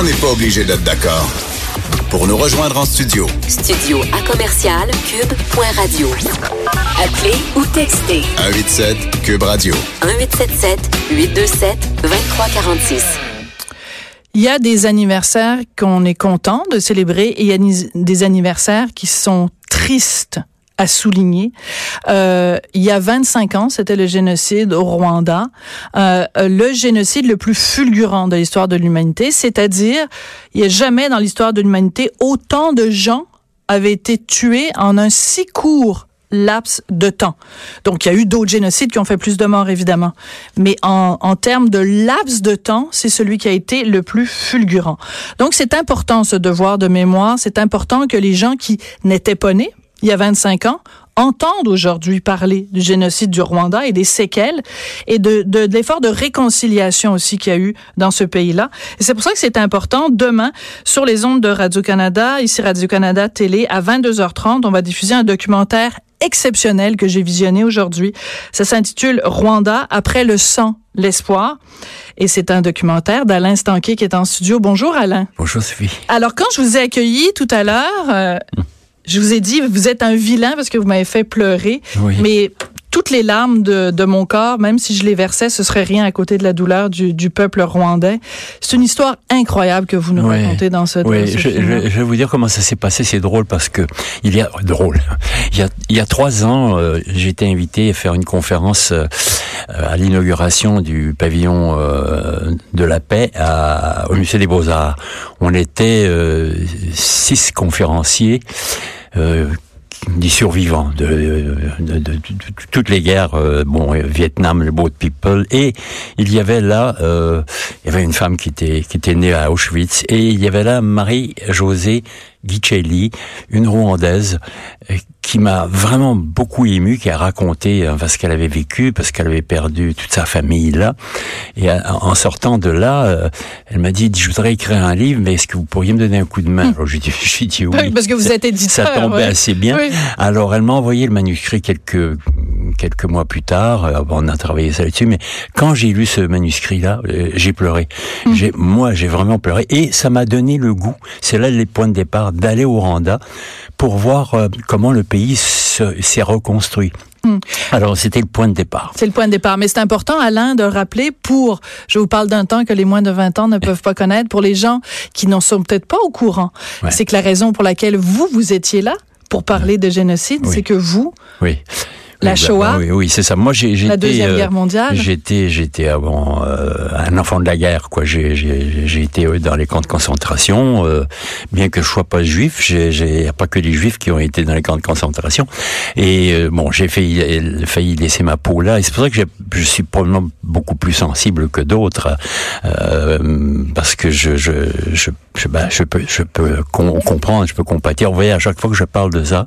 on n'est pas obligé d'être d'accord. Pour nous rejoindre en studio. Studio à commercial cube.radio. Appelez ou textez. 187 cube radio. 1877 827 2346. Il y a des anniversaires qu'on est content de célébrer et il y a des anniversaires qui sont tristes à souligner. Euh, il y a 25 ans, c'était le génocide au Rwanda, euh, le génocide le plus fulgurant de l'histoire de l'humanité, c'est-à-dire il n'y a jamais dans l'histoire de l'humanité autant de gens avaient été tués en un si court laps de temps. Donc, il y a eu d'autres génocides qui ont fait plus de morts, évidemment. Mais en, en termes de laps de temps, c'est celui qui a été le plus fulgurant. Donc, c'est important ce devoir de mémoire. C'est important que les gens qui n'étaient pas nés, il y a 25 ans, entendent aujourd'hui parler du génocide du Rwanda et des séquelles et de, de, de l'effort de réconciliation aussi qu'il y a eu dans ce pays-là. Et c'est pour ça que c'est important. Demain, sur les ondes de Radio-Canada, ici Radio-Canada Télé, à 22h30, on va diffuser un documentaire exceptionnel que j'ai visionné aujourd'hui. Ça s'intitule Rwanda, après le sang, l'espoir. Et c'est un documentaire d'Alain Stanquet qui est en studio. Bonjour Alain. Bonjour Sophie. Alors quand je vous ai accueilli tout à l'heure, euh, je vous ai dit, vous êtes un vilain parce que vous m'avez fait pleurer. Oui. Mais toutes les larmes de, de, mon corps, même si je les versais, ce serait rien à côté de la douleur du, du peuple rwandais. C'est une histoire incroyable que vous nous Oui. racontez dans cette Oui, ce je, je- je vais vous dire comment ça s'est passé. C'est drôle parce que il y a drôle. Il y a, il y a trois ans, euh, été invité à faire une conférence euh, à l'inauguration du pavillon euh, de la paix à, au musée des Beaux Arts. On était euh, six conférenciers. Des survivants de, de, de- de- toutes les guerres, euh, bon, euh, Vietnam, le Boat People, et il y avait là, euh, il y avait une femme qui était qui était née à Auschwitz, et il y avait là Marie-Josée Guicelli, une Rwandaise, euh, qui m'a vraiment beaucoup ému, qui a raconté euh, ce qu'elle avait vécu, parce qu'elle avait perdu toute sa famille là, et euh, en sortant de là, euh, elle m'a dit, je voudrais écrire un livre, mais est-ce que vous pourriez me donner un coup de main? Alors j'ai dit, j'ai dit oui. Parce que vous êtes éditeur. Ça tombait ouais. assez bien. Oui. Alors, elle m'a envoyé le manuscrit quelques quelques mois plus tard. On a travaillé ça là-dessus, mais quand j'ai lu ce manuscrit-là, j'ai pleuré. Hum. J'ai, moi, j'ai vraiment pleuré, et ça m'a donné le goût. C'est là les points de départ d'aller au Rwanda pour voir comment le pays se- s'est reconstruit. Hum. Alors, c'était le point de départ. C'est le point de départ. Mais c'est important, Alain, de rappeler pour, je vous parle d'un temps que les moins de 20 ans ne peuvent pas connaître, pour les gens qui n'en sont peut-être pas au courant, Ouais. c'est que la raison pour laquelle vous, vous étiez là, pour parler de génocide, Oui. c'est que vous, Oui. La Oui, bah, Shoah, Oui, oui, c'est ça. Moi, j'ai, j'étais, la Deuxième euh, Guerre mondiale, J'étais, j'étais avant euh, un enfant de la guerre, quoi. J'ai, j'ai, j'ai été euh, dans les camps de concentration, euh, bien que je sois pas juif. J'ai, j'ai pas que les juifs qui ont été dans les camps de concentration. Et euh, bon, j'ai failli, failli laisser ma peau là. Et c'est pour ça que j'ai- je suis probablement beaucoup plus sensible que d'autres, euh, parce que je, je, je, je, ben, je peux, je peux com- comprendre, je peux compatir. Vous voyez, à chaque fois que je parle de ça,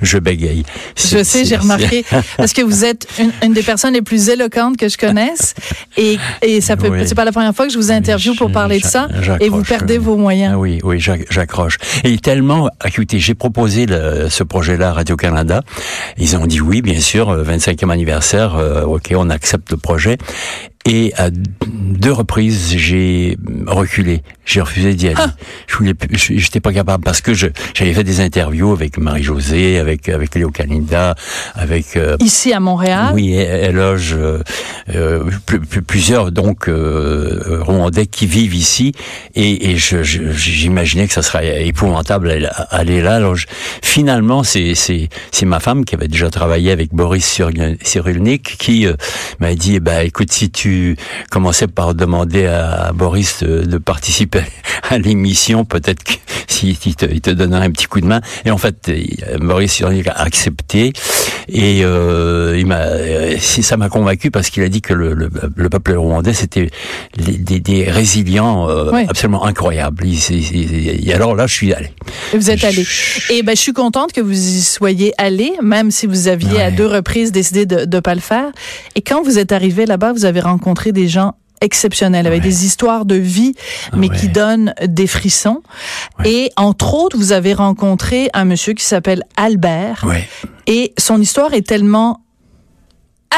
je bégaye. je sais, j'ai remarqué, parce que vous êtes une, une des personnes les plus éloquentes que je connaisse, et, et ça peut, Oui. c'est pas la première fois que je vous interview pour parler de ça, et vous perdez vos moyens. Ah oui, oui, j'ac- j'accroche. Et tellement, écoutez, j'ai proposé le- ce projet-là à Radio-Canada. Ils ont dit oui, bien sûr, euh, 25e anniversaire, euh, ok, on accepte le projet. Et à deux reprises, j'ai reculé. J'ai refusé d'y aller. Je voulais, j'étais pas capable parce que je, j'avais fait des interviews avec Marie-Josée, avec avec Léo Canida, avec euh, Ici à Montréal, oui, elle loge euh, euh, plus- plus- plusieurs donc euh, Qui vivent ici et, j'imaginais que ça serait épouvantable aller là. Finalement, c'est ma femme qui avait déjà travaillé avec Boris Cyrulnik qui euh, m'a dit bah écoute si tu commençais par demander à Boris de, participer à l'émission, peut-être que s'il il te, donnerait un petit coup de main. Et en fait, euh, Boris Cyrulnik a accepté et euh, euh, si ça m'a convaincu parce qu'il a dit que le, le, le peuple rwandais c'était des résilients euh, Oui. absolument incroyables. Il- c'est- et alors là, je suis allé. vous êtes allé. Et ben, je suis contente que vous y soyez allé, même si vous aviez à deux reprises décidé de ne pas le faire. Et quand vous êtes arrivé là-bas, vous avez rencontré des gens exceptionnels, avec Ouais. des histoires de vie, mais Ouais. qui donnent des frissons. Ouais. Et entre autres, vous avez rencontré un monsieur qui s'appelle Albert. Ouais. Et son histoire est tellement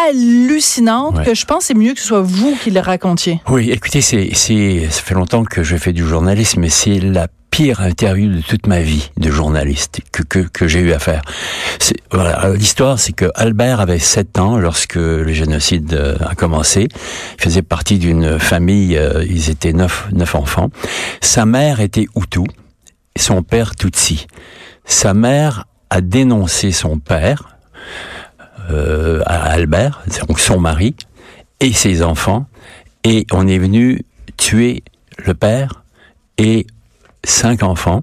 hallucinante Ouais. que je pense c'est mieux que ce soit vous qui le racontiez. Oui, écoutez, c'est, c'est, ça fait longtemps que je fais du journalisme, mais c'est la pire interview de toute ma vie de journaliste que, que, que j'ai eu à faire. C'est, voilà, l'histoire, c'est que Albert avait 7 ans lorsque le génocide euh, a commencé. Il faisait partie d'une famille, euh, ils étaient neuf, neuf enfants. Sa mère était Hutu, son père Tutsi. Sa mère a dénoncé son père, euh, à Albert, donc son mari, et ses enfants, et on est venu tuer le père et cinq enfants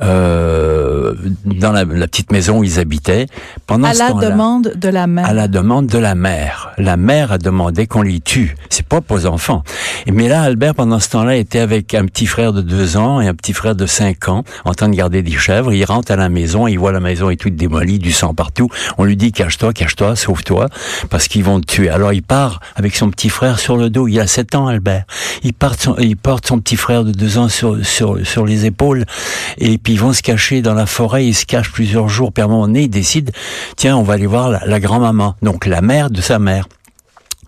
euh, dans la, la petite maison où ils habitaient. Pendant À ce la demande de la mère. à la demande de la mère. La mère a demandé qu'on les tue. C'est pas pour les enfants. Mais là, Albert, pendant ce temps-là, était avec un petit frère de deux ans et un petit frère de cinq ans, en train de garder des chèvres. Il rentre à la maison, il voit la maison est toute démolie, du sang partout. On lui dit, cache-toi, cache-toi, sauve-toi, parce qu'ils vont te tuer. Alors il part avec son petit frère sur le dos. Il a sept ans, Albert. Il, part son, il porte son petit frère de deux ans sur, sur, sur les épaules. Et puis ils vont se cacher dans la forêt. Ils se cachent plusieurs jours. Puis à un moment donné, ils décident, tiens, on va aller voir la, grand-maman. Donc la mère de sa mère.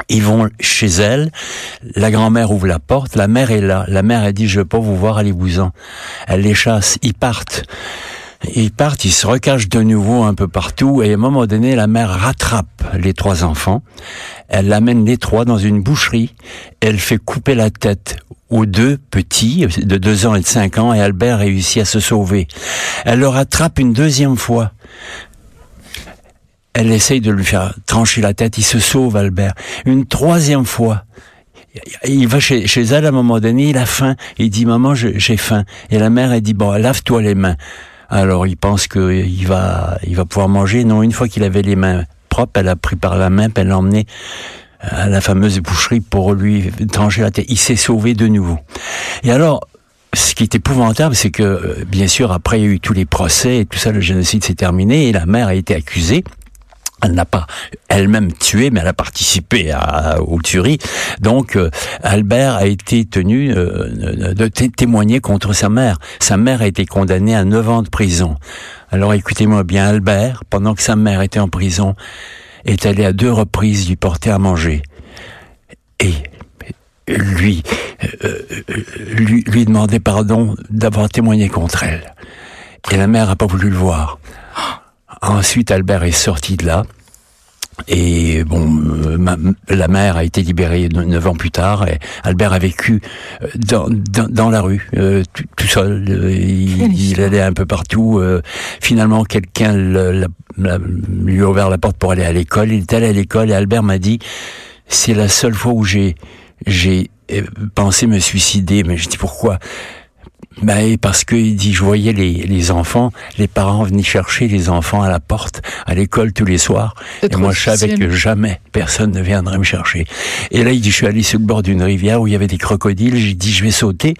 Ils vont chez elle, la grand-mère ouvre la porte, la mère est là. La mère, elle dit, je veux pas vous voir, allez-vous-en. Elle les chasse, ils partent. Ils partent, ils se recachent de nouveau un peu partout, et à un moment donné, la mère rattrape les trois enfants. Elle l'amène les trois dans une boucherie. Elle fait couper la tête aux deux petits, de deux ans et de cinq ans, et Albert réussit à se sauver. Elle le rattrape une deuxième fois. Elle essaye de lui faire trancher la tête. Il se sauve, Albert. Une troisième fois. Il va chez, chez elle à un moment donné, il a faim. Il dit, maman, j'ai faim. Et la mère, elle dit, bon, lave-toi les mains. Alors, il pense qu'il va, il va pouvoir manger. Non, une fois qu'il avait les mains propres, elle a pris par la main, puis elle l'a emmené à la fameuse boucherie pour lui trancher la tête. Il s'est sauvé de nouveau. Et alors, ce qui est épouvantable, c'est que, euh, bien sûr, après, il y a eu tous les procès et tout ça, le génocide s'est terminé et la mère a été accusée. Elle n'a pas elle-même tué, mais elle a participé à, aux tueries. Donc, euh, Albert a été tenu euh, de té- témoigner contre sa mère. Sa mère a été condamnée à 9 ans de prison. Alors, écoutez-moi bien, Albert, pendant que sa mère était en prison, est allé à deux reprises lui porter à manger. Et lui, euh, euh, lui, lui demander pardon d'avoir témoigné contre elle. Et la mère a pas voulu le voir. Ensuite, Albert est sorti de là. Et bon, euh, ma- la mère a été libérée ne- neuf ans plus tard. Et Albert a vécu euh, dans, dans, dans la rue, euh, tout, tout seul. Euh, Il, il allait un peu partout. euh, finalement, quelqu'un lui a ouvert la porte pour aller à l'école. Il est allé à l'école et Albert m'a dit, c'est la seule fois où j'ai j'ai euh, pensé me suicider. Mais je dis pourquoi? Ben, parce que il dit, je voyais les, les enfants, les parents venaient chercher les enfants à la porte, à l'école tous les soirs. Et moi, je savais que jamais personne ne viendrait me chercher. Et là, il dit, je suis allé sur le bord d'une rivière où il y avait des crocodiles. J'ai dit, je vais sauter.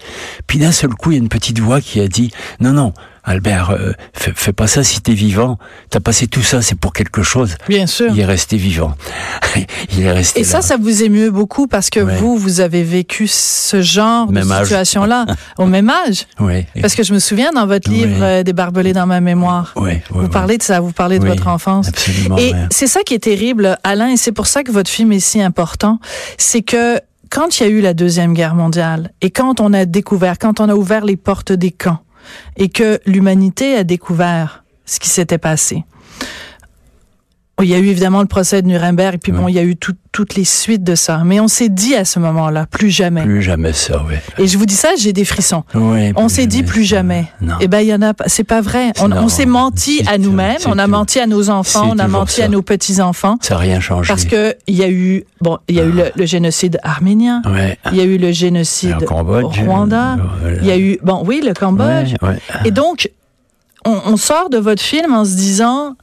Puis d'un seul coup, il y a une petite voix qui a dit, non, non, Albert, euh, fais, fais pas ça si t'es vivant. T'as passé tout ça, c'est pour quelque chose. Bien sûr. Il est resté vivant. il est resté Et ça, là. ça vous émeut beaucoup parce que Ouais. vous, vous avez vécu ce genre Même de situation-là au même âge. Ouais. Parce que je me souviens dans votre livre euh, Des barbelés dans ma mémoire. Ouais, vous parlez de ça, vous parlez de Oui, votre enfance. Absolument. Et c'est ça qui est terrible, Alain, et c'est pour ça que votre film est si important, c'est que quand il y a eu la Deuxième Guerre mondiale et quand on a découvert, quand on a ouvert les portes des camps et que l'humanité a découvert ce qui s'était passé. Il y a eu évidemment le procès de Nuremberg et puis bon, il y a eu tout- toutes les suites de ça. Mais on s'est dit à ce moment-là, plus jamais. Plus jamais ça, ouais. Et je vous dis ça, j'ai des frissons. Ouais, On s'est dit plus ça. jamais. Non. Eh ben, il y en a pas. C'est pas vrai. On, s'est menti à nous-mêmes. On a menti à nos enfants. On a menti à nos petits-enfants. Ça n'a rien changé. Parce que il y a eu, bon, il y a eu le, le génocide arménien. Ouais. Il y a eu le génocide Le Cambodge. au Rwanda. Voilà. Il y a eu, bon, oui, le Cambodge. Ouais, ouais. Et donc, on, on sort de votre film en se disant,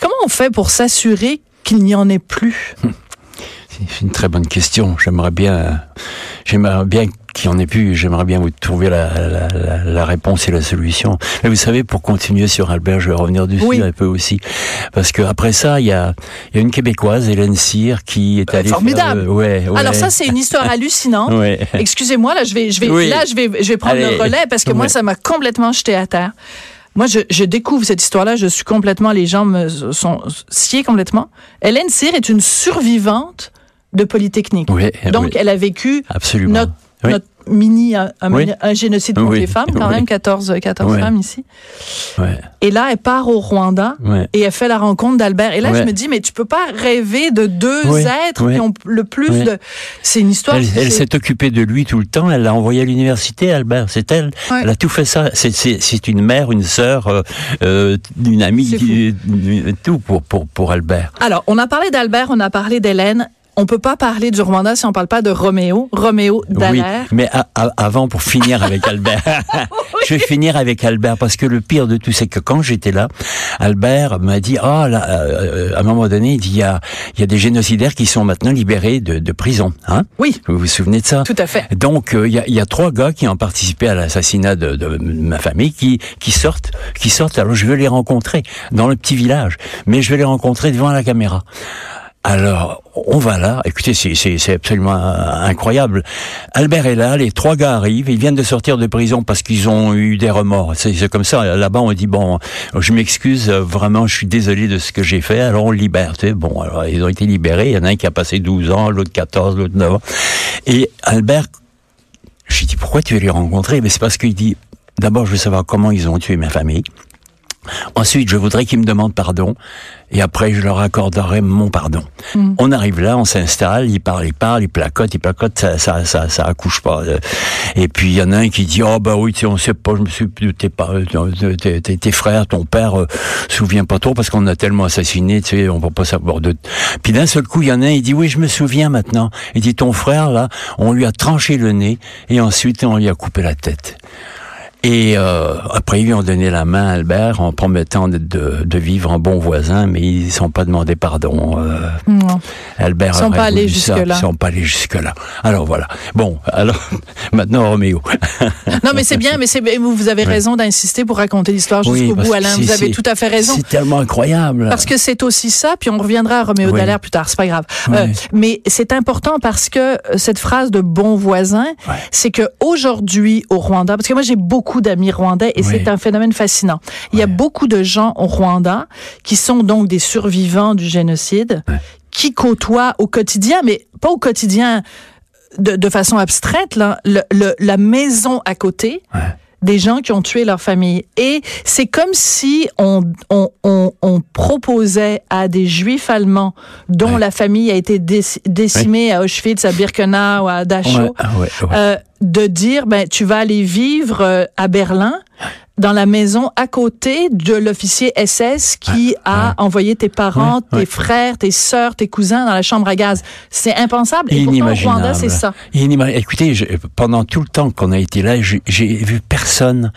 comment on fait pour s'assurer qu'il n'y en ait plus? C'est une très bonne question. J'aimerais bien, j'aimerais bien qu'il y en ait plus. J'aimerais bien vous trouver la, la, la, la réponse et la solution. Mais vous savez, pour continuer sur Albert, je vais revenir dessus Oui. un peu aussi, parce que après ça, il y a, il y a une québécoise, Hélène Cyr, qui est Euh, allée. formidable. faire, euh, ouais, ouais. Alors ça, c'est une histoire hallucinante. Ouais. Excusez-moi, là, je vais, je vais, Oui. là, je vais, je vais prendre Allez. le relais parce que moi, ça m'a complètement jeté à terre. Moi, je, je découvre cette histoire-là, je suis complètement, les gens me sont sciés complètement. Hélène Cyr est une survivante de Polytechnique. Oui, Donc, oui, elle a vécu absolument. notre, Oui. notre mini, un, un- Oui. un génocide contre Oui. les femmes, quand Oui. même, 14, 14 Oui. femmes ici. Et là, elle part au Rwanda et elle fait la rencontre d'Albert. Et là, je me dis, mais tu peux pas rêver de deux êtres qui ont le plus de... C'est une histoire... Elle, s'est- occupée de lui tout le temps. Elle l'a envoyé à l'université, Albert. C'est elle. Elle a tout fait ça. C'est- une mère, une sœur, euh, euh, une amie, euh, tout pour, pour, pour Albert. Alors, on a parlé d'Albert, on a parlé d'Hélène. On peut pas parler du Rwanda si on parle pas de Roméo. Roméo Oui, Dallaire. mais a- a- avant, pour finir avec Albert, je vais finir avec Albert parce que le pire de tout, c'est que quand j'étais là, Albert m'a dit, ah, là, euh, à un moment donné, il dit, il y a, il y a des génocidaires qui sont maintenant libérés de, de prison, hein Oui, Vous vous souvenez de ça? Tout à fait. Donc euh, il y, a, y a trois gars qui ont participé à l'assassinat de, de ma famille qui qui sortent qui sortent. Alors je veux les rencontrer dans le petit village, mais je vais les rencontrer devant la caméra. Alors, on va là. Écoutez, c'est- absolument incroyable. Albert est là, les trois gars arrivent. Ils viennent de sortir de prison parce qu'ils ont eu des remords. C'est comme ça. Là-bas, on dit bon, je m'excuse, vraiment, je suis désolé de ce que j'ai fait. Alors on libère. Bon, ils ont été libérés. Il y en a un qui a passé 12 ans, l'autre 14, l'autre 9 ans. Et Albert je lui dis, pourquoi tu veux les rencontrer? Mais c'est parce qu'il dit, d'abord, je veux savoir comment ils ont tué ma famille. Ensuite, je voudrais qu'ils me demandent pardon. Et après, je leur accorderai mon pardon. Mm. On arrive là, on s'installe, ils parlent, ils parlent, ils placotent, ils placotent, ça, ça, ça, ça accouche pas. Euh, Et puis, il y en a un qui dit, oh, bah oui, tu sais, on sait pas, je me suis, t'es pas, euh, tes, tes- tes frères, ton père, euh, se souvient pas trop parce qu'on a tellement assassiné, tu sais, on va pas savoir de... Puis d'un seul coup, il y en a un, il dit, oui, je me souviens maintenant. Il dit, ton frère, là, on lui a tranché le nez et ensuite, on lui a coupé la tête. Et euh, après, ils lui ont donné la main à Albert en promettant de, de, de vivre en bon voisin, mais ils ne sont pas demandé pardon. Euh, Non. Albert Ils sont pas allés jusque-là. Ils sont pas allés jusque-là. Alors voilà. Bon, alors maintenant Roméo. Non, mais c'est bien, mais vous vous avez raison d'insister pour raconter l'histoire jusqu'au bout, Alain. Vous avez tout à fait raison. C'est tellement incroyable. Parce que c'est aussi ça, puis on reviendra à Roméo Oui. Dallaire plus tard, c'est pas grave. Euh, mais c'est important parce que euh, cette phrase de bon voisin, c'est que aujourd'hui au Rwanda, parce que moi j'ai beaucoup d'amis rwandais et Oui. c'est un phénomène fascinant. Il y a beaucoup de gens au Rwanda qui sont donc des survivants du génocide, qui côtoient au quotidien, mais pas au quotidien de, de façon abstraite, là, le, le- la maison à côté. Des gens qui ont tué leur famille. Et c'est comme si on, on, on, on proposait à des juifs allemands dont Ouais. la famille a été déc- décimée à Auschwitz, à Birkenau, à Dachau, Ouais, ah euh, de dire, ben, tu vas aller vivre euh, à Berlin dans la maison à côté de l'officier SS qui a ouais. envoyé tes parents, Ouais, tes frères, tes sœurs, tes cousins dans la chambre à gaz. C'est impensable. Et pourtant, au Inimaginable. Rwanda, c'est ça. Écoutez, je- pendant tout le temps qu'on a été là, j'ai vu personne,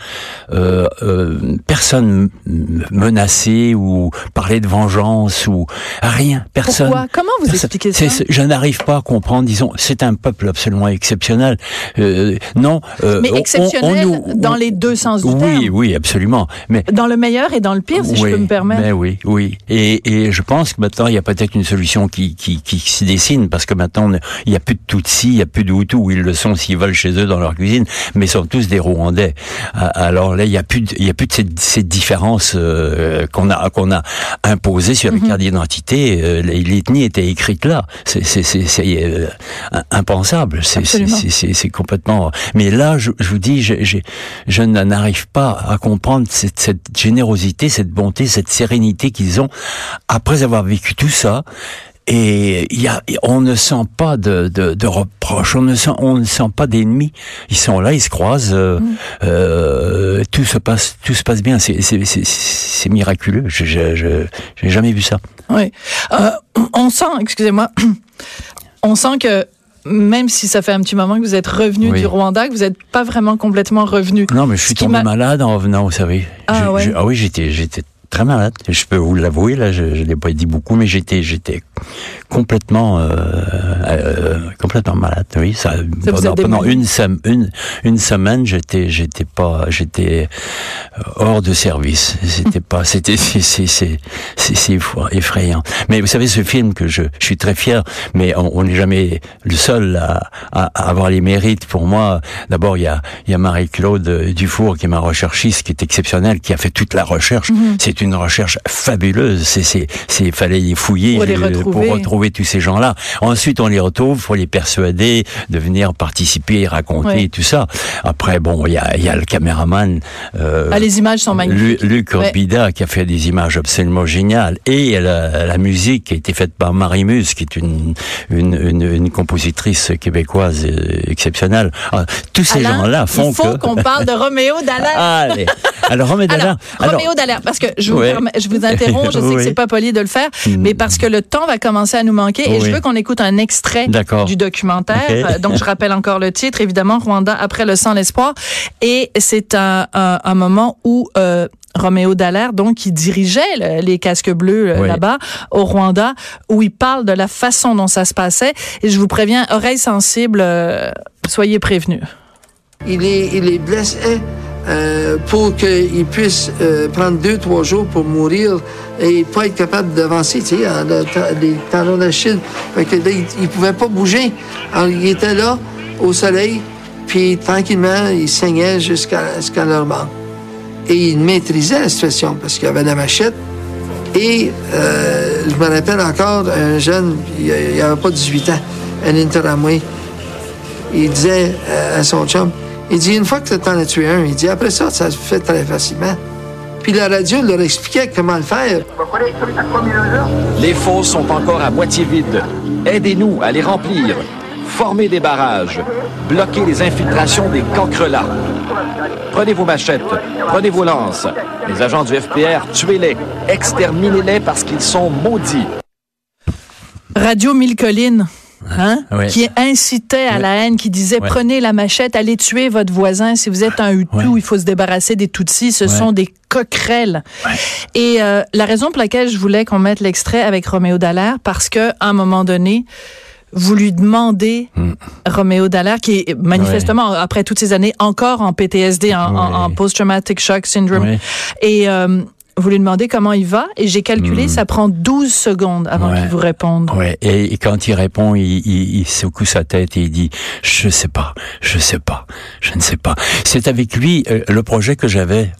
euh, euh, personne m- menacer ou parler de vengeance ou rien. Personne. Pourquoi? Comment vous Personne. expliquez ça? Je n'arrive pas à comprendre. Disons, c'est un peuple absolument exceptionnel. Euh, non. euh, Mais on- on- exceptionnel on dans les deux sens du Oui, terme. Oui, absolument. Mais Dans le meilleur et dans le pire, si je peux me permettre. ben oui, oui. Et, et je pense que maintenant, il y a peut-être une solution qui, qui, qui se dessine, parce que maintenant, il n'y a plus de Tutsis, il n'y a plus de Hutus, ils le sont s'ils veulent chez eux dans leur cuisine, mais ils sont tous des Rwandais. Alors là, il n'y a plus de, il y a plus de cette, cette différence euh, qu'on a, qu'on a imposée sur les cartes d'identité. Euh, L'ethnie était écrite là. C'est, c'est, c'est, euh, impensable. C'est, c'est, Absolument. c'est, c'est, c'est complètement... Mais là, je, je vous dis, je, je, je n'arrive pas à comprendre cette, cette générosité, cette bonté, cette sérénité qu'ils ont après avoir vécu tout ça. Et y a, on ne sent pas de, de, de reproches, on ne sent, on ne sent pas d'ennemis. Ils sont là, ils se croisent, euh, euh, tout se passe, tout se passe bien. C'est, miraculeux. Je, je, je, j'ai jamais vu ça. Oui. Euh, on sent, excusez-moi, on sent que même si ça fait un petit moment que vous êtes revenu Oui. du Rwanda, que vous n'êtes pas vraiment complètement revenu. Non, mais je suis tombé m'a- malade en revenant, vous savez. Ah Je- ouais. je- ah oui, j'étais, j'étais très malade. Je peux vous l'avouer, là, je, je l'ai pas dit beaucoup, mais j'étais, j'étais complètement, euh, euh, complètement malade. Oui, ça, pendant, pendant une, une, une semaine, j'étais, j'étais pas, j'étais euh, hors de service. C'était pas, c'était, c'est, c'est, c'est, c'est, c'est effo- effrayant. Mais vous savez, ce film que je, je suis très fier, mais on n'est jamais le seul à, à, à avoir les mérites. Pour moi, d'abord, il y a, il y a Marie-Claude Dufour qui est ma recherchiste, qui est exceptionnelle, qui a fait toute la recherche. Mhm. C'est une recherche fabuleuse. C'est, c'est, c'est, fallait les fouiller Pour retrouver. Retrouver tous ces gens-là? Ensuite, on les retrouve pour les persuader de venir participer, raconter Ouais. tout ça. Après, bon, il y a, il y a le caméraman. euh, Ah, les images sont magnifiques. Lu- Luc Ouais. Orbida qui a fait des images absolument géniales et la, la musique qui a été faite par Marie Muse qui est une une, une, une compositrice québécoise euh, exceptionnelle. Ah, tous ces gens-là font il faut qu'on parle de Roméo Dallaire. Allez. Alors Roméo Alors, Dallaire. Roméo Dallaire, parce que je vous, Ouais. permets- je vous interromps, je sais que Oui. c'est pas poli de le faire, mais parce que le temps va commencer à nous manquer et je veux qu'on écoute un extrait du documentaire. Donc, je rappelle encore le titre, évidemment, Rwanda après le sang, l'espoir. Et c'est un, un, un moment où euh, Roméo Dallaire, donc, qui dirigeait le- les casques bleus euh, Oui. là-bas au Rwanda, où il parle de la façon dont ça se passait. Et je vous préviens, oreilles sensibles, euh, soyez prévenus. Il est, il euh, pour qu'il puisse euh, prendre deux, trois jours pour mourir et pas être capable d'avancer, tu sais, les tendons d'Achille. Fait que il, il pouvait pas bouger. Il était là, au soleil, puis tranquillement, il saignait jusqu'à leur mort. Et il maîtrisait la situation parce qu'il avait la machette. Et euh, je me rappelle encore un jeune, il n'avait pas 18 ans, un interamway il disait euh, à son chum, il dit, une fois que tu en as tué un, il dit, après ça, ça se fait très facilement. Puis la radio leur expliquait comment le faire. Les fosses sont encore à moitié vides. Aidez-nous à les remplir. Formez des barrages. Bloquez les infiltrations des cancrelats. Prenez vos machettes. Prenez vos lances. Les agents du FPR, tuez-les. Exterminez-les parce qu'ils sont maudits. Radio Mille Collines. Hein? Ouais. qui incitait à la haine, qui disait prenez la machette, allez tuer votre voisin. Si vous êtes un Hutu, il faut se débarrasser des Tutsis. Ce sont des coquerelles. Et euh, la raison pour laquelle je voulais qu'on mette l'extrait avec Roméo Dallaire, parce que à un moment donné, vous lui demandez, Mm. Roméo Dallaire, qui est manifestement, après toutes ces années, encore en PTSD, en, en- post-traumatic shock syndrome. Ouais. Et euh, vous lui demandez comment il va, et j'ai calculé, Mm. ça prend 12 secondes avant Ouais. qu'il vous réponde. Ouais, et, et quand il répond, il, il, il secoue sa tête et il dit je sais pas, je sais pas, je ne sais pas. C'est avec lui euh, le projet que j'avais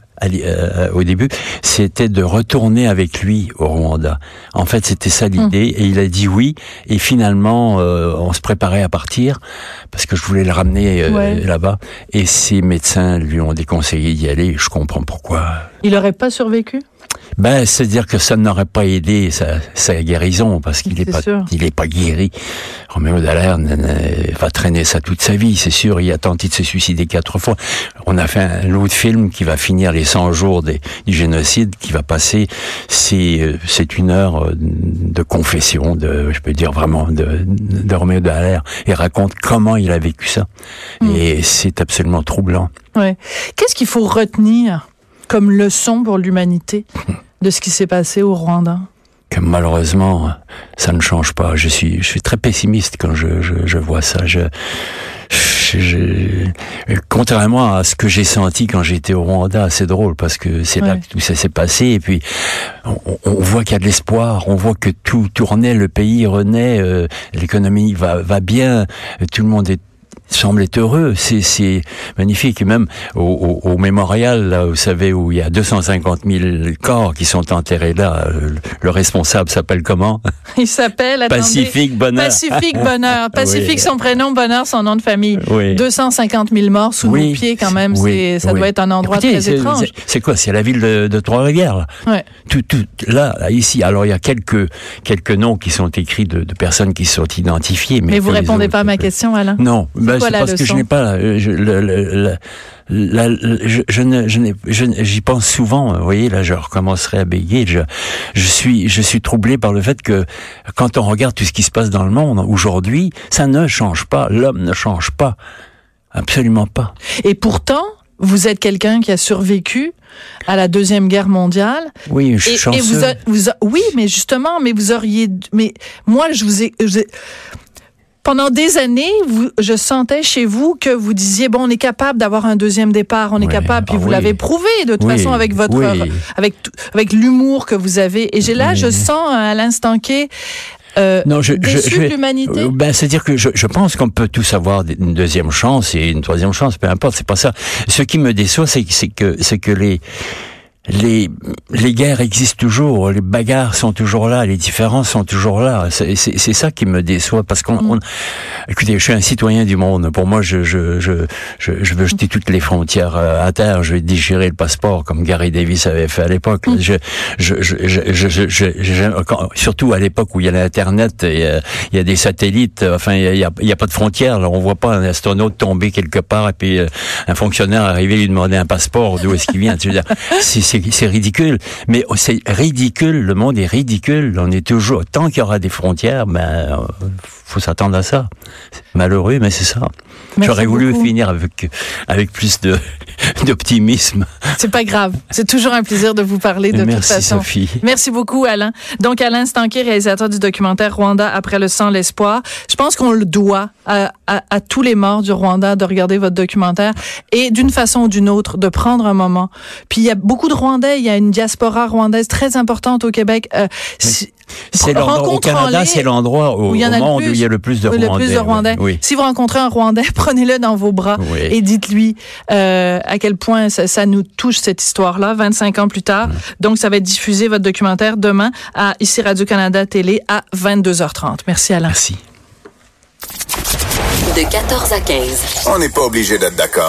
au début, c'était de retourner avec lui au Rwanda. En fait, c'était ça l'idée et il a dit oui et finalement euh, on se préparait à partir parce que je voulais le ramener euh, Ouais. là-bas et ses médecins lui ont déconseillé d'y aller, je comprends pourquoi. Il aurait pas survécu? Ben, c'est-à-dire que ça n'aurait pas aidé sa, sa guérison parce qu'il n'est pas, sûr. il est pas guéri. Roméo Dallaire va traîner ça toute sa vie, c'est sûr. Il a tenté de se suicider quatre fois. On a fait un autre film qui va finir les 100 jours des- du génocide, qui va passer. C'est, euh, c'est une heure euh, de confession, de, je peux dire vraiment, de, de Roméo Dallaire. Il raconte comment il a vécu ça. Hmm. Et c'est absolument troublant. Ouais. Qu'est-ce qu'il faut retenir comme leçon pour l'humanité de ce qui s'est passé au Rwanda? que malheureusement ça ne change pas. Je suis, je suis très pessimiste quand je, je, je vois ça. Je, je- contrairement à ce que j'ai senti quand j'étais au Rwanda, c'est drôle parce que c'est là que tout ça s'est passé. Et puis on, on voit qu'il y a de l'espoir, on voit que tout tournait, le pays renaît, euh, l'économie va, va bien, tout le monde est semble être heureux, c'est magnifique. Et même au, au, au mémorial, là, vous savez, où il y a 250 000 corps qui sont enterrés là, euh, le responsable s'appelle comment? Il s'appelle, Pacifique Bonheur. Pacifique Bonheur. Pacifique, Oui. son prénom, Bonheur, son nom de famille. Oui. 250 000 morts sous Oui. nos pieds quand même. Ça doit être un endroit Écoutez, très étrange. c'est- quoi? C'est la ville de, de Trois-Rivières. là. Ouais. Tout, tout, là, là, ici. Alors, il y a quelques quelques noms qui sont écrits de, de personnes qui sont identifiées. Mais, Mais vous répondez autres, pas à ma question, Alain. Non, ben, quoi c'est parce que je n'ai pas. euh, Je, je, j'y pense souvent. Vous voyez, là, je recommencerai à bégayer. Je, je suis, je suis troublé par le fait que quand on regarde tout ce qui se passe dans le monde aujourd'hui, ça ne change pas. L'homme ne change pas, absolument pas. Et pourtant, vous êtes quelqu'un qui a survécu à la deuxième guerre mondiale. Oui, je suis et, vous, vous oui, mais justement, mais vous auriez, mais moi, je vous ai, je, pendant des années, vous, je sentais chez vous que vous disiez bon, on est capable d'avoir un deuxième départ, on est capable, puis ah vous oui. l'avez prouvé de toute Oui, façon avec votre, oui. avec l'humour que vous avez. Et j'ai là, je sens à l'instant T, euh, Non, je, l'humanité. Euh, Ben, c'est-à-dire que je, je pense qu'on peut tous avoir une deuxième chance et une troisième chance, peu importe, c'est pas ça. Ce qui me déçoit, c'est que c'est que les les les guerres existent toujours, les bagarres sont toujours là, les différences sont toujours là. C'est ça qui me déçoit parce qu'on Mm. on- écoutez, je suis un citoyen du monde. Pour moi, je je je je, je veux jeter toutes les frontières euh, à terre. Je vais déchirer le passeport comme Gary Davis avait fait à l'époque. Mm. Je je je je, quand- surtout à l'époque où il y a l'internet, et, euh, il y a des satellites. euh, Enfin, il y a, il y a- il y a pas de frontières. Là, on voit pas un astronaute tomber quelque part et puis euh, un fonctionnaire arriver lui demander un passeport. D'où est-ce qu'il vient Tu veux dire, c'est ridicule. Mais oh, c'est ridicule. Le monde est ridicule. On est toujours tant qu'il y aura des frontières, ben euh, faut s'attendre à ça. Malheureux, mais c'est ça. J'aurais voulu finir avec avec plus de d'optimisme. C'est pas grave. C'est toujours un plaisir de vous parler de toute Merci façon. Sophie. Merci beaucoup, Alain. Donc, Alain Stanquet, réalisateur du documentaire Rwanda après le sang, l'espoir. Je pense qu'on le doit à, à- à tous les morts du Rwanda de regarder votre documentaire et d'une façon ou d'une autre de prendre un moment. Puis il y a beaucoup de Rwandais, il y a une diaspora rwandaise très importante au Québec. Euh, C'est l'endroit au Canada, c'est l'endroit au, où il y en a le monde plus. où il y a le plus de oui, Rwandais. le plus de Rwandais. Oui. Si vous rencontrez un Rwandais, prenez-le dans vos bras Oui. et dites-lui euh, à quel point ça, ça nous touche cette histoire-là, 25 ans plus tard. Donc, ça va être diffusé, votre documentaire, demain à ici Radio-Canada Télé à 22h30. Merci Alain. Merci. De 14 à 15. On n'est pas obligé d'être d'accord.